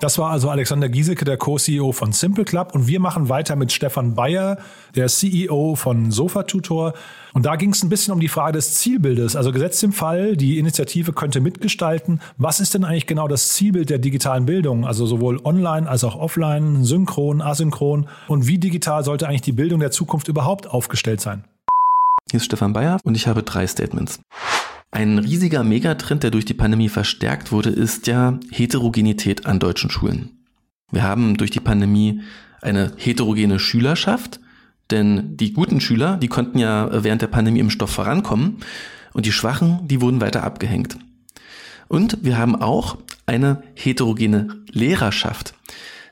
Das war also Alexander Giesecke, der Co-CEO von Simple Club. Und wir machen weiter mit Stefan Bayer, der CEO von Sofa Tutor. Und da ging es ein bisschen um die Frage des Zielbildes. Also gesetzt im Fall, die Initiative könnte mitgestalten. Was ist denn eigentlich genau das Zielbild der digitalen Bildung? Also sowohl online als auch offline, synchron, asynchron. Und wie digital sollte eigentlich die Bildung der Zukunft überhaupt aufgestellt sein? Hier ist Stefan Bayer und ich habe drei Statements. Ein riesiger Megatrend, der durch die Pandemie verstärkt wurde, ist ja Heterogenität an deutschen Schulen. Wir haben durch die Pandemie eine heterogene Schülerschaft, denn die guten Schüler, die konnten ja während der Pandemie im Stoff vorankommen und die Schwachen, die wurden weiter abgehängt. Und wir haben auch eine heterogene Lehrerschaft.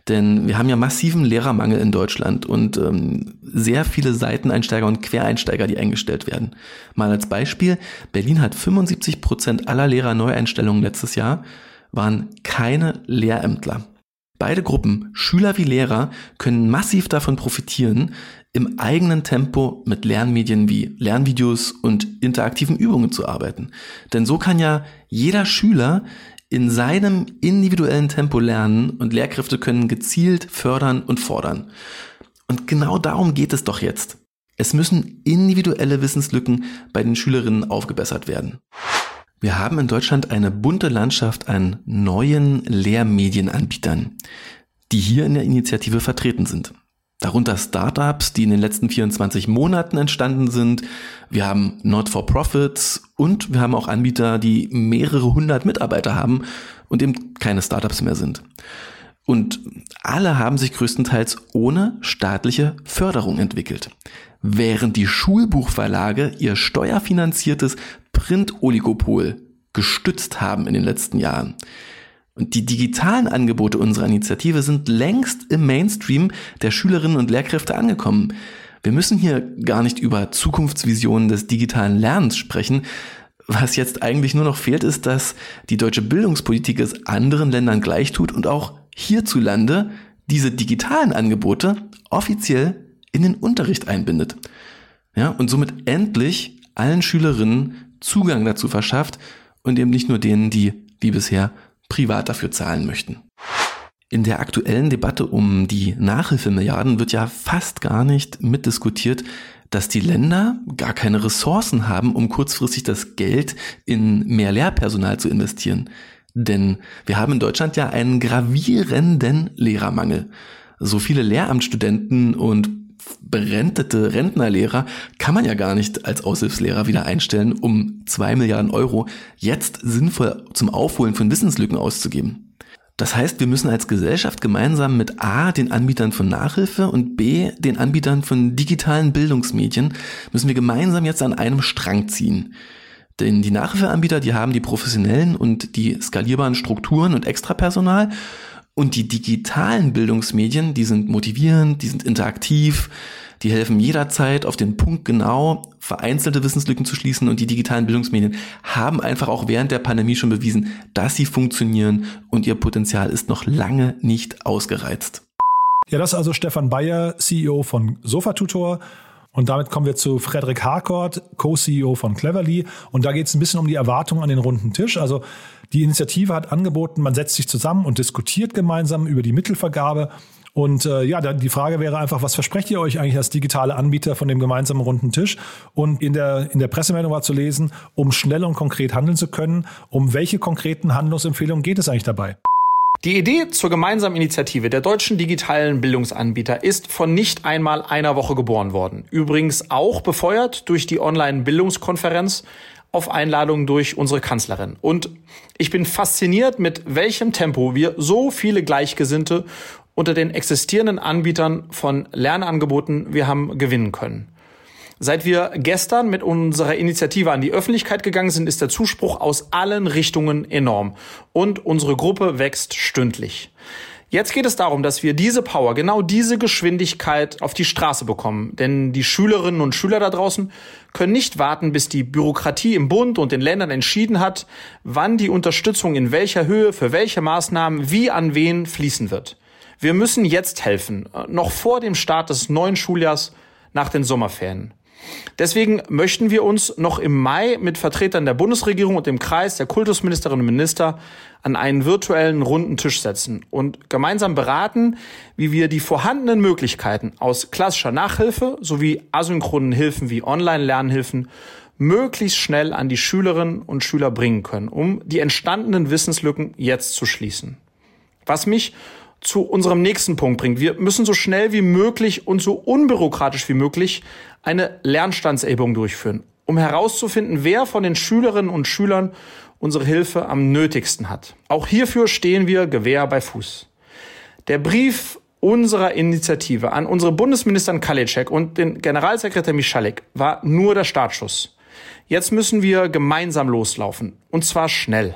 Denn wir haben ja massiven Lehrermangel in Deutschland und ähm, sehr viele Seiteneinsteiger und Quereinsteiger, die eingestellt werden. Mal als Beispiel, Berlin hat 75 Prozent aller Lehrerneueinstellungen letztes Jahr waren keine Lehrämtler. Beide Gruppen, Schüler wie Lehrer, können massiv davon profitieren, im eigenen Tempo mit Lernmedien wie Lernvideos und interaktiven Übungen zu arbeiten. Denn so kann ja jeder Schüler in seinem individuellen Tempo lernen und Lehrkräfte können gezielt fördern und fordern. Und genau darum geht es doch jetzt. Es müssen individuelle Wissenslücken bei den Schülerinnen aufgebessert werden. Wir haben in Deutschland eine bunte Landschaft an neuen Lehrmedienanbietern, die hier in der Initiative vertreten sind. Darunter Startups, die in den letzten 24 Monaten entstanden sind. Wir haben Not-for-Profits und wir haben auch Anbieter, die mehrere hundert Mitarbeiter haben und eben keine Startups mehr sind. Und alle haben sich größtenteils ohne staatliche Förderung entwickelt. Während die Schulbuchverlage ihr steuerfinanziertes Print-Oligopol gestützt haben in den letzten Jahren. Und die digitalen Angebote unserer Initiative sind längst im Mainstream der Schülerinnen und Lehrkräfte angekommen. Wir müssen hier gar nicht über Zukunftsvisionen des digitalen Lernens sprechen. Was jetzt eigentlich nur noch fehlt, ist, dass die deutsche Bildungspolitik es anderen Ländern gleich tut und auch hierzulande diese digitalen Angebote offiziell in den Unterricht einbindet. Ja, und somit endlich allen Schülerinnen Zugang dazu verschafft und eben nicht nur denen, die wie bisher privat dafür zahlen möchten. In der aktuellen Debatte um die Nachhilfemilliarden wird ja fast gar nicht mitdiskutiert, dass die Länder gar keine Ressourcen haben, um kurzfristig das Geld in mehr Lehrpersonal zu investieren. Denn wir haben in Deutschland ja einen gravierenden Lehrermangel. So viele Lehramtsstudenten und berentete Rentnerlehrer kann man ja gar nicht als Aushilfslehrer wieder einstellen, um zwei Milliarden Euro jetzt sinnvoll zum Aufholen von Wissenslücken auszugeben. Das heißt, wir müssen als Gesellschaft gemeinsam mit A, den Anbietern von Nachhilfe und B, den Anbietern von digitalen Bildungsmedien, müssen wir gemeinsam jetzt an einem Strang ziehen. Denn die Nachhilfeanbieter, die haben die professionellen und die skalierbaren Strukturen und Extrapersonal und die digitalen Bildungsmedien, die sind motivierend, die sind interaktiv, die helfen jederzeit auf den Punkt genau vereinzelte Wissenslücken zu schließen und die digitalen Bildungsmedien haben einfach auch während der Pandemie schon bewiesen, dass sie funktionieren und ihr Potenzial ist noch lange nicht ausgereizt. Ja, das ist also Stefan Bayer, CEO von Sofatutor. Und damit kommen wir zu Frederik Harcourt, Co-CEO von Cleverly. Und da geht es ein bisschen um die Erwartungen an den runden Tisch. Also die Initiative hat angeboten, man setzt sich zusammen und diskutiert gemeinsam über die Mittelvergabe. Und äh, ja, die Frage wäre einfach, was versprecht ihr euch eigentlich als digitale Anbieter von dem gemeinsamen runden Tisch? Und in der, in der Pressemeldung war zu lesen, um schnell und konkret handeln zu können, um welche konkreten Handlungsempfehlungen geht es eigentlich dabei? Die Idee zur gemeinsamen Initiative der deutschen digitalen Bildungsanbieter ist von nicht einmal einer Woche geboren worden. Übrigens auch befeuert durch die Online-Bildungskonferenz auf Einladung durch unsere Kanzlerin. Und ich bin fasziniert, mit welchem Tempo wir so viele Gleichgesinnte unter den existierenden Anbietern von Lernangeboten wir haben gewinnen können. Seit wir gestern mit unserer Initiative an die Öffentlichkeit gegangen sind, ist der Zuspruch aus allen Richtungen enorm und unsere Gruppe wächst stündlich. Jetzt geht es darum, dass wir diese Power, genau diese Geschwindigkeit auf die Straße bekommen. Denn die Schülerinnen und Schüler da draußen können nicht warten, bis die Bürokratie im Bund und den Ländern entschieden hat, wann die Unterstützung in welcher Höhe, für welche Maßnahmen, wie an wen fließen wird. Wir müssen jetzt helfen, noch vor dem Start des neuen Schuljahrs nach den Sommerferien. Deswegen möchten wir uns noch im Mai mit Vertretern der Bundesregierung und dem Kreis der Kultusministerinnen und Minister an einen virtuellen runden Tisch setzen und gemeinsam beraten, wie wir die vorhandenen Möglichkeiten aus klassischer Nachhilfe sowie asynchronen Hilfen wie Online-Lernhilfen möglichst schnell an die Schülerinnen und Schüler bringen können, um die entstandenen Wissenslücken jetzt zu schließen. Was mich zu unserem nächsten Punkt bringt. Wir müssen so schnell wie möglich und so unbürokratisch wie möglich eine Lernstandserhebung durchführen, um herauszufinden, wer von den Schülerinnen und Schülern unsere Hilfe am nötigsten hat. Auch hierfür stehen wir Gewehr bei Fuß. Der Brief unserer Initiative an unsere Bundesministerin Kalicek und den Generalsekretär Michalik war nur der Startschuss. Jetzt müssen wir gemeinsam loslaufen. Und zwar schnell.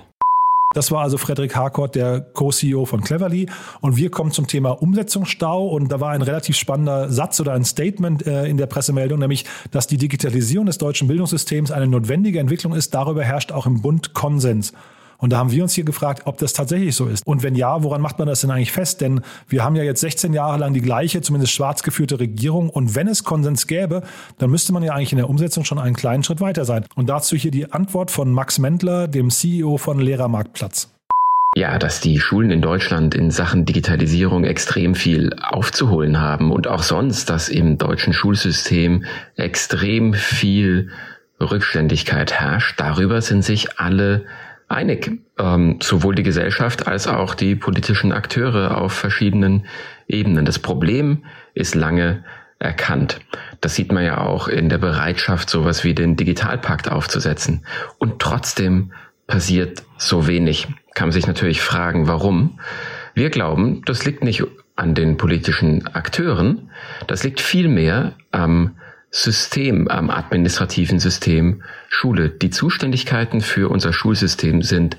Das war also Frederik Harcourt, der Co-CEO von Cleverly. Und wir kommen zum Thema Umsetzungsstau. Und da war ein relativ spannender Satz oder ein Statement äh, in der Pressemeldung, nämlich, dass die Digitalisierung des deutschen Bildungssystems eine notwendige Entwicklung ist. Darüber herrscht auch im Bund Konsens. Und da haben wir uns hier gefragt, ob das tatsächlich so ist. Und wenn ja, woran macht man das denn eigentlich fest? Denn wir haben ja jetzt 16 Jahre lang die gleiche, zumindest schwarz geführte Regierung. Und wenn es Konsens gäbe, dann müsste man ja eigentlich in der Umsetzung schon einen kleinen Schritt weiter sein. Und dazu hier die Antwort von Max Mendler, dem CEO von Lehrermarktplatz. Ja, dass die Schulen in Deutschland in Sachen Digitalisierung extrem viel aufzuholen haben und auch sonst, dass im deutschen Schulsystem extrem viel Rückständigkeit herrscht. Darüber sind sich alle einig, ähm, sowohl die Gesellschaft als auch die politischen Akteure auf verschiedenen Ebenen. Das Problem ist lange erkannt. Das sieht man ja auch in der Bereitschaft, sowas wie den Digitalpakt aufzusetzen. Und trotzdem passiert so wenig. Kann man sich natürlich fragen, warum. Wir glauben, das liegt nicht an den politischen Akteuren, das liegt vielmehr am System, am administrativen System Schule. Die Zuständigkeiten für unser Schulsystem sind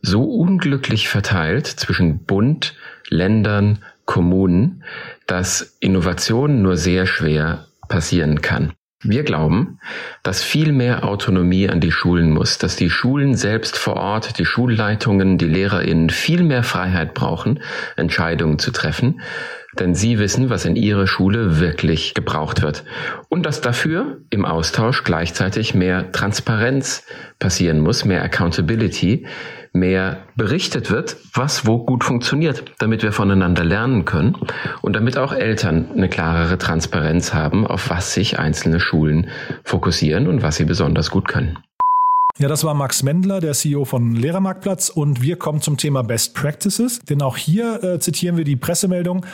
so unglücklich verteilt zwischen Bund, Ländern, Kommunen, dass Innovation nur sehr schwer passieren kann. Wir glauben, dass viel mehr Autonomie an die Schulen muss, dass die Schulen selbst vor Ort, die Schulleitungen, die Lehrerinnen viel mehr Freiheit brauchen, Entscheidungen zu treffen denn sie wissen, was in ihrer Schule wirklich gebraucht wird. Und dass dafür im Austausch gleichzeitig mehr Transparenz passieren muss, mehr Accountability, mehr berichtet wird, was wo gut funktioniert, damit wir voneinander lernen können und damit auch Eltern eine klarere Transparenz haben, auf was sich einzelne Schulen fokussieren und was sie besonders gut können. Ja, das war Max Mendler, der CEO von Lehrermarktplatz und wir kommen zum Thema Best Practices, denn auch hier äh, zitieren wir die Pressemeldung.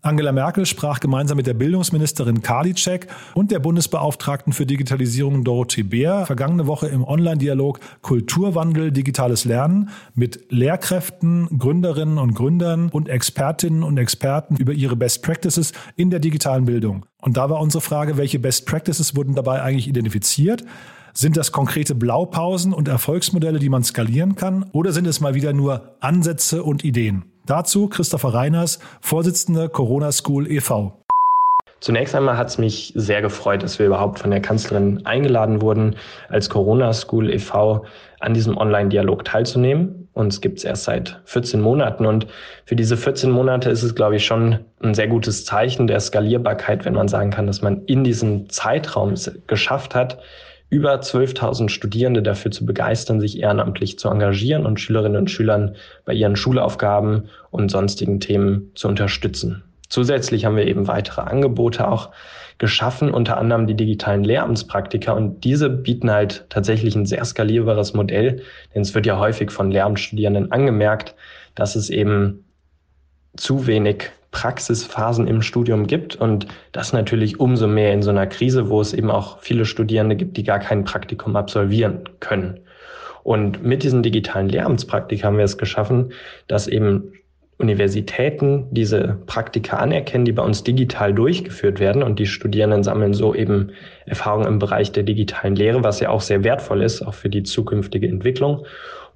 Angela Merkel sprach gemeinsam mit der Bildungsministerin Karliczek und der Bundesbeauftragten für Digitalisierung Dorothee Bär vergangene Woche im Online-Dialog Kulturwandel, digitales Lernen mit Lehrkräften, Gründerinnen und Gründern und Expertinnen und Experten über ihre Best Practices in der digitalen Bildung. Und da war unsere Frage, welche Best Practices wurden dabei eigentlich identifiziert? Sind das konkrete Blaupausen und Erfolgsmodelle, die man skalieren kann? Oder sind es mal wieder nur Ansätze und Ideen? Dazu Christopher Reiners, Vorsitzender Corona School e.V. Zunächst einmal hat es mich sehr gefreut, dass wir überhaupt von der Kanzlerin eingeladen wurden, als Corona School e.V. an diesem Online-Dialog teilzunehmen. Uns gibt es erst seit 14 Monaten und für diese 14 Monate ist es, glaube ich, schon ein sehr gutes Zeichen der Skalierbarkeit, wenn man sagen kann, dass man in diesem Zeitraum es geschafft hat, über 12.000 Studierende dafür zu begeistern, sich ehrenamtlich zu engagieren und Schülerinnen und Schülern bei ihren Schulaufgaben und sonstigen Themen zu unterstützen. Zusätzlich haben wir eben weitere Angebote auch geschaffen, unter anderem die digitalen Lehramtspraktika. Und diese bieten halt tatsächlich ein sehr skalierbares Modell, denn es wird ja häufig von Lehramtsstudierenden angemerkt, dass es eben zu wenig Praxisphasen im Studium gibt und das natürlich umso mehr in so einer Krise, wo es eben auch viele Studierende gibt, die gar kein Praktikum absolvieren können. Und mit diesen digitalen Lehramtspraktika haben wir es geschaffen, dass eben Universitäten diese Praktika anerkennen, die bei uns digital durchgeführt werden und die Studierenden sammeln so eben Erfahrungen im Bereich der digitalen Lehre, was ja auch sehr wertvoll ist, auch für die zukünftige Entwicklung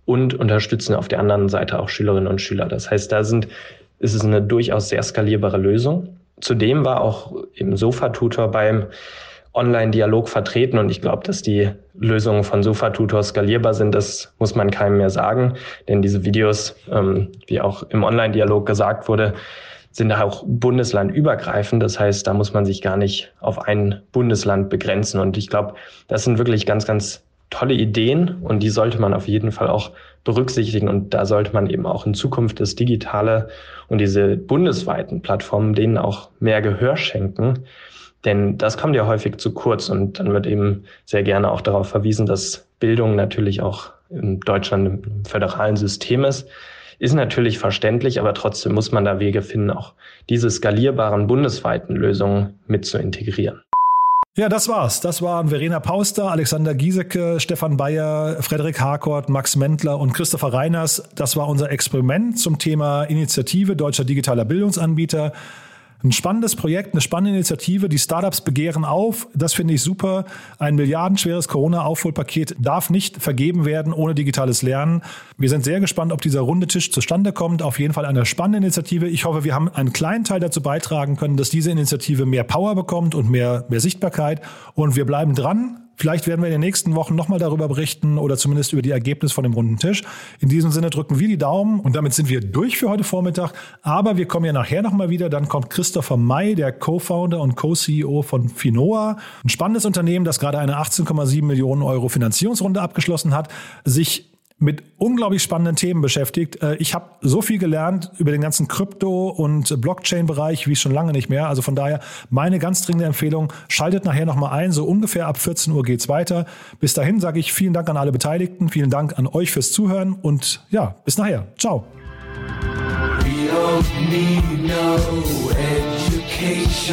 und unterstützen auf der anderen Seite auch Schülerinnen und Schüler. Das heißt, da sind, ist es eine durchaus sehr skalierbare Lösung. Zudem war auch eben Sofa-Tutor beim Online-Dialog vertreten und ich glaube, dass die Lösungen von Sofa-Tutor skalierbar sind, das muss man keinem mehr sagen, denn diese Videos, ähm, wie auch im Online-Dialog gesagt wurde, sind auch bundeslandübergreifend. Das heißt, da muss man sich gar nicht auf ein Bundesland begrenzen. Und ich glaube, das sind wirklich ganz, ganz tolle Ideen und die sollte man auf jeden Fall auch berücksichtigen. Und da sollte man eben auch in Zukunft das Digitale und diese bundesweiten Plattformen denen auch mehr Gehör schenken. Denn das kommt ja häufig zu kurz und dann wird eben sehr gerne auch darauf verwiesen, dass Bildung natürlich auch in Deutschland im föderalen System ist. Ist natürlich verständlich, aber trotzdem muss man da Wege finden, auch diese skalierbaren bundesweiten Lösungen mit zu integrieren. Ja, das war's. Das waren Verena Pauster, Alexander Giesecke, Stefan Bayer, Frederik Harkort, Max Mentler und Christopher Reiners. Das war unser Experiment zum Thema Initiative Deutscher Digitaler Bildungsanbieter. Ein spannendes Projekt, eine spannende Initiative. Die Startups begehren auf. Das finde ich super. Ein milliardenschweres Corona-Aufholpaket darf nicht vergeben werden ohne digitales Lernen. Wir sind sehr gespannt, ob dieser runde Tisch zustande kommt. Auf jeden Fall eine spannende Initiative. Ich hoffe, wir haben einen kleinen Teil dazu beitragen können, dass diese Initiative mehr Power bekommt und mehr, mehr Sichtbarkeit. Und wir bleiben dran. Vielleicht werden wir in den nächsten Wochen nochmal darüber berichten oder zumindest über die Ergebnisse von dem runden Tisch. In diesem Sinne drücken wir die Daumen und damit sind wir durch für heute Vormittag. Aber wir kommen ja nachher nochmal wieder. Dann kommt Christopher May, der Co-Founder und Co-CEO von Finoa. Ein spannendes Unternehmen, das gerade eine 18,7 Millionen Euro Finanzierungsrunde abgeschlossen hat, sich mit unglaublich spannenden Themen beschäftigt. Äh, ich habe so viel gelernt über den ganzen Krypto- und Blockchain-Bereich wie schon lange nicht mehr. Also von daher meine ganz dringende Empfehlung, schaltet nachher nochmal ein. So ungefähr ab 14 Uhr geht's weiter. Bis dahin sage ich vielen Dank an alle Beteiligten, vielen Dank an euch fürs Zuhören und ja, bis nachher. Ciao. We don't need no education.